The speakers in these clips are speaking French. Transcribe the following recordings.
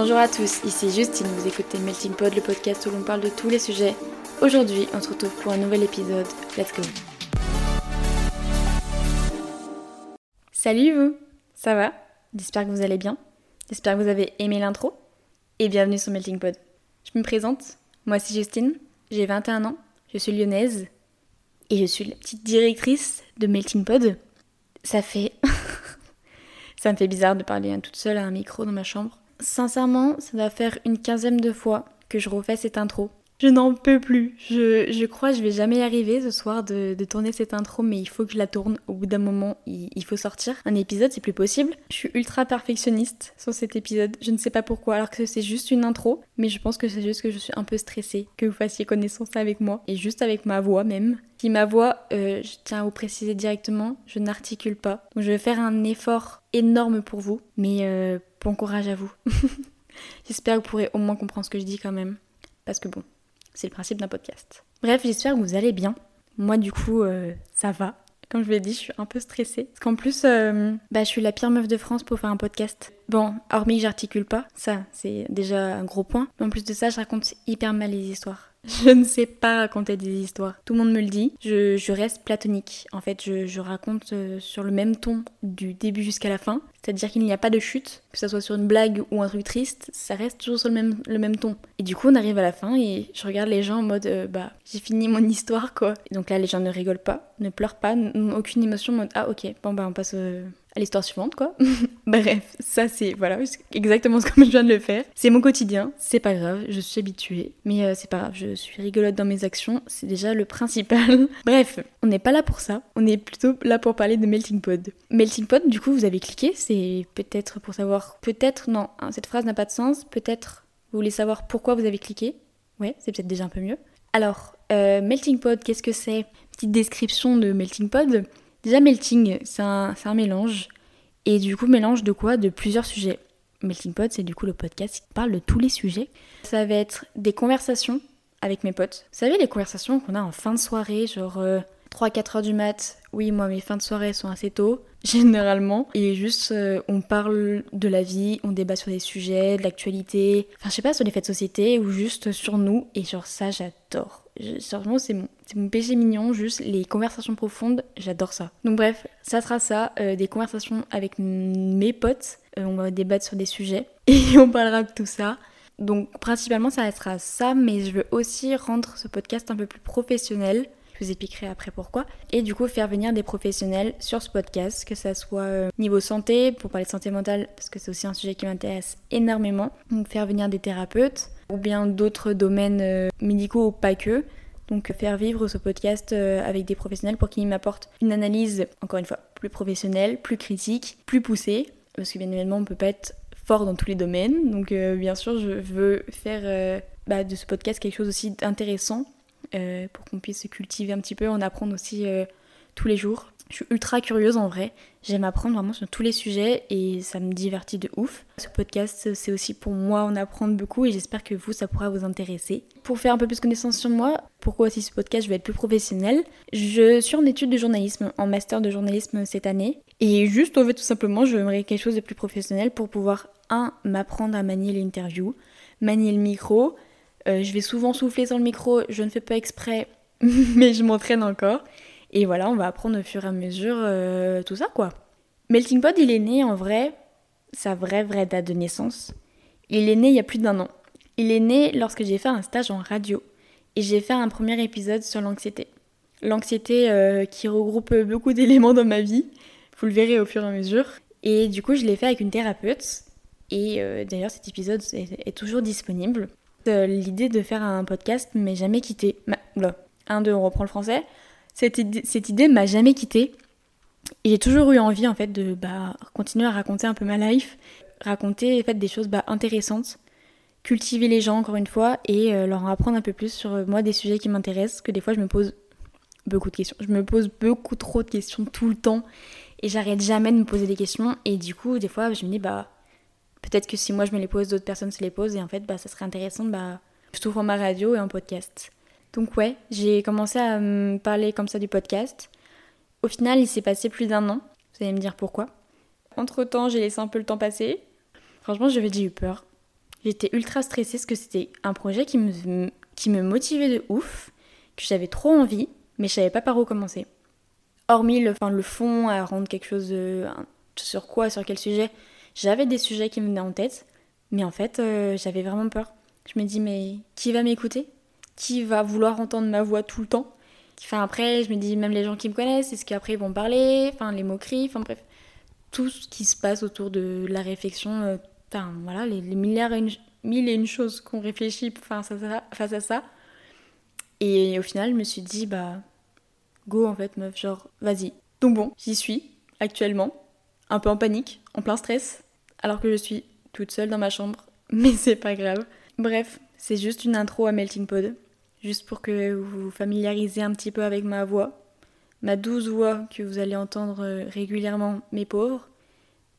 Bonjour à tous, ici Justine, vous écoutez Melting Pod, le podcast où l'on parle de tous les sujets. Aujourd'hui, on se retrouve pour un nouvel épisode. Let's go Salut vous Ça va? J'espère que vous allez bien. J'espère que vous avez aimé l'intro. Et bienvenue sur Melting Pod. Je me présente, moi c'est Justine, j'ai 21 ans, je suis lyonnaise et je suis la petite directrice de Melting Pod. Ça fait. ça me fait bizarre de parler toute seule à un micro dans ma chambre. Sincèrement, ça doit faire une quinzaine de fois que je refais cette intro. Je n'en peux plus. Je, je, crois que je vais jamais y arriver ce soir de, tourner cette intro, mais il faut que je la tourne. Au bout d'un moment, il, il, faut sortir. Un épisode, c'est plus possible. Je suis ultra perfectionniste sur cet épisode. Je ne sais pas pourquoi, alors que c'est juste une intro, mais je pense que c'est juste que je suis un peu stressée que vous fassiez connaissance avec moi et juste avec ma voix même. Si ma voix, euh, je tiens à vous préciser directement, je n'articule pas. Donc je vais faire un effort énorme pour vous, mais euh, bon courage à vous. J'espère que vous pourrez au moins comprendre ce que je dis quand même. Parce que bon, c'est le principe d'un podcast. Bref, j'espère que vous allez bien. Moi, du coup, euh, ça va. Comme je l'ai dit, je suis un peu stressée. Parce qu'en plus, euh, bah, je suis la pire meuf de France pour faire un podcast. Bon, hormis que j'articule pas, ça, c'est déjà un gros point. Mais en plus de ça, je raconte hyper mal les histoires. Je ne sais pas raconter des histoires. Tout le monde me le dit. Je, reste platonique. En fait, je, raconte euh, sur le même ton du début jusqu'à la fin. C'est-à-dire qu'il n'y a pas de chute, que ce soit sur une blague ou un truc triste, ça reste toujours sur le même, ton. Et du coup, on arrive à la fin et je regarde les gens en mode euh, bah, j'ai fini mon histoire quoi. Et donc là, les gens ne rigolent pas, ne pleurent pas, aucune émotion en mode ah ok, bon bah on passe à l'histoire suivante, quoi. Bref, ça c'est voilà exactement ce que je viens de le faire. C'est mon quotidien, c'est pas grave, je suis habituée, mais euh, c'est pas grave, je suis rigolote dans mes actions, c'est déjà le principal. Bref, on n'est pas là pour ça, on est plutôt là pour parler de Melting Pod. Melting Pod, du coup, vous avez cliqué, c'est peut-être pour savoir, peut-être non, hein, cette phrase n'a pas de sens, peut-être vous voulez savoir pourquoi vous avez cliqué. Ouais, c'est peut-être déjà un peu mieux. Alors, euh, Melting Pod, qu'est-ce que c'est? Petite description de Melting Pod. Déjà, melting, c'est un, un, mélange. Et du coup, mélange de quoi? De plusieurs sujets. Melting Pot, c'est du coup le podcast qui parle de tous les sujets. Ça va être des conversations avec mes potes. Vous savez, les conversations qu'on a en fin de soirée, genre 3-4 euh, heures du mat. Oui, moi, mes fins de soirée sont assez tôt, généralement. Et juste, euh, on parle de la vie, on débat sur des sujets, de l'actualité. Enfin, je sais pas, sur les faits de société ou juste sur nous. Et sur ça, j'adore. Sérieusement, c'est mon, péché mignon, juste les conversations profondes, j'adore ça. Donc bref, ça sera ça, euh, des conversations avec mes potes, euh, on va débattre sur des sujets et on parlera de tout ça. Donc principalement ça sera ça, mais je veux aussi rendre ce podcast un peu plus professionnel. Je vous expliquerai après pourquoi. Et du coup faire venir des professionnels sur ce podcast, que ça soit euh, niveau santé, pour parler de santé mentale, parce que c'est aussi un sujet qui m'intéresse énormément. Donc faire venir des thérapeutes, ou bien d'autres domaines euh, médicaux ou pas que. Donc faire vivre ce podcast euh, avec des professionnels pour qu'ils m'apportent une analyse, encore une fois, plus professionnelle, plus critique, plus poussée. Parce que bien évidemment, on ne peut pas être fort dans tous les domaines. Donc euh, bien sûr, je veux faire bah, de ce podcast quelque chose aussi d'intéressant pour qu'on puisse se cultiver un petit peu, en apprendre aussi tous les jours. Je suis ultra curieuse en vrai. J'aime apprendre vraiment sur tous les sujets et ça me divertit de ouf. Ce podcast, c'est aussi pour moi en apprendre beaucoup et j'espère que vous, ça pourra vous intéresser. Pour faire un peu plus connaissance sur moi, pourquoi aussi ce podcast, je vais être plus professionnelle. Je suis en études de journalisme, en master de journalisme cette année. Et juste, en fait, tout simplement, je voudrais quelque chose de plus professionnel pour pouvoir, un, m'apprendre à manier l'interview, manier le micro. Euh, je vais souvent souffler sur le micro, je ne fais pas exprès, mais je m'entraîne encore. Et voilà, on va apprendre au fur et à mesure euh, tout ça, quoi. Melting Pot, il est né en vrai, sa vraie, vraie date de naissance. Il est né il y a plus d'un an. Il est né lorsque j'ai fait un stage en radio. Et j'ai fait un premier épisode sur l'anxiété. L'anxiété euh, qui regroupe beaucoup d'éléments dans ma vie. Vous le verrez au fur et à mesure. Et du coup, je l'ai fait avec une thérapeute. Et euh, d'ailleurs, cet épisode est, toujours disponible. L'idée de faire un podcast m'est jamais quitté. Oula, un, deux, on reprend le français cette idée, cette m'a jamais quittée. Et j'ai toujours eu envie en fait de bah, continuer à raconter un peu ma life, raconter en fait, des choses bah, intéressantes, cultiver les gens encore une fois et euh, leur apprendre un peu plus sur euh, moi des sujets qui m'intéressent, que des fois je me pose beaucoup de questions. Je me pose beaucoup trop de questions tout le temps et j'arrête jamais de me poser des questions et du coup des fois je me dis bah peut-être que si moi je me les pose d'autres personnes se les posent et en fait bah ça serait intéressant bah trouve en ma radio et en podcast. Donc ouais, j'ai commencé à me parler comme ça du podcast. Au final, il s'est passé plus d'un an. Vous allez me dire pourquoi. Entre-temps, j'ai laissé un peu le temps passer. Franchement, j'avais déjà eu peur. J'étais ultra stressée parce que c'était un projet qui me, qui me motivait de ouf, que j'avais trop envie, mais je savais pas par où commencer. Hormis le, le fond à rendre quelque chose sur quoi, sur quel sujet, j'avais des sujets qui me venaient en tête, mais en fait, euh, j'avais vraiment peur. Je me dis, mais qui va m'écouter? Qui va vouloir entendre ma voix tout le temps Enfin, après, je me dis, même les gens qui me connaissent, est-ce qu'après ils vont parler? Enfin, les moqueries, enfin bref, tout ce qui se passe autour de la réflexion, euh, enfin voilà, les, milliards et une, mille et une choses qu'on réfléchit face face à ça. Et au final, je me suis dit, bah, go en fait, meuf, genre, vas-y. Donc bon, j'y suis, actuellement, un peu en panique, en plein stress, alors que je suis toute seule dans ma chambre, mais c'est pas grave. Bref, c'est juste une intro à Melting Pod, juste pour que vous vous familiarisez un petit peu avec ma voix, ma douce voix que vous allez entendre euh, régulièrement, mes pauvres.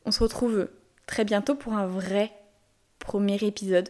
On se retrouve très bientôt pour un vrai premier épisode.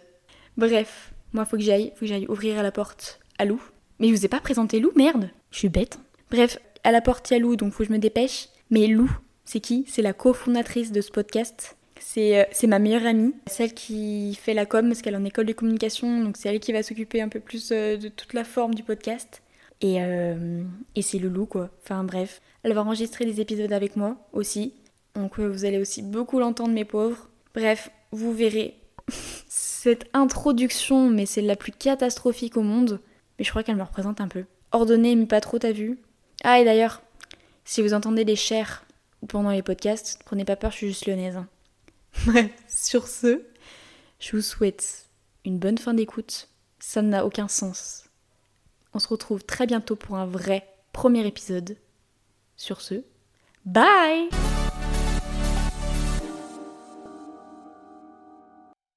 Bref, moi faut que j'aille, faut que j'aille ouvrir la porte à Lou. Mais je vous ai pas présenté Lou, merde Je suis bête. Bref, à la porte il y a Lou, donc faut que je me dépêche. Mais Lou, c'est qui? C'est la cofondatrice de ce podcast. Euh, c'est ma meilleure amie, celle qui fait la com parce qu'elle est en école de communication, donc c'est elle qui va s'occuper un peu plus euh, de toute la forme du podcast. Et, euh, et c'est Loulou quoi. Enfin bref, elle va enregistrer des épisodes avec moi aussi. Donc vous allez aussi beaucoup l'entendre mes pauvres. Bref, vous verrez. Cette introduction, mais c'est la plus catastrophique au monde. Mais je crois qu'elle me représente un peu. Ordonnée mais pas trop, t'as vu Ah et d'ailleurs, si vous entendez des chers pendant les podcasts, prenez pas peur, je suis juste lyonnaise. Sur ce, je vous souhaite une bonne fin d'écoute. Ça n'a aucun sens. On se retrouve très bientôt pour un vrai premier épisode. Sur ce, bye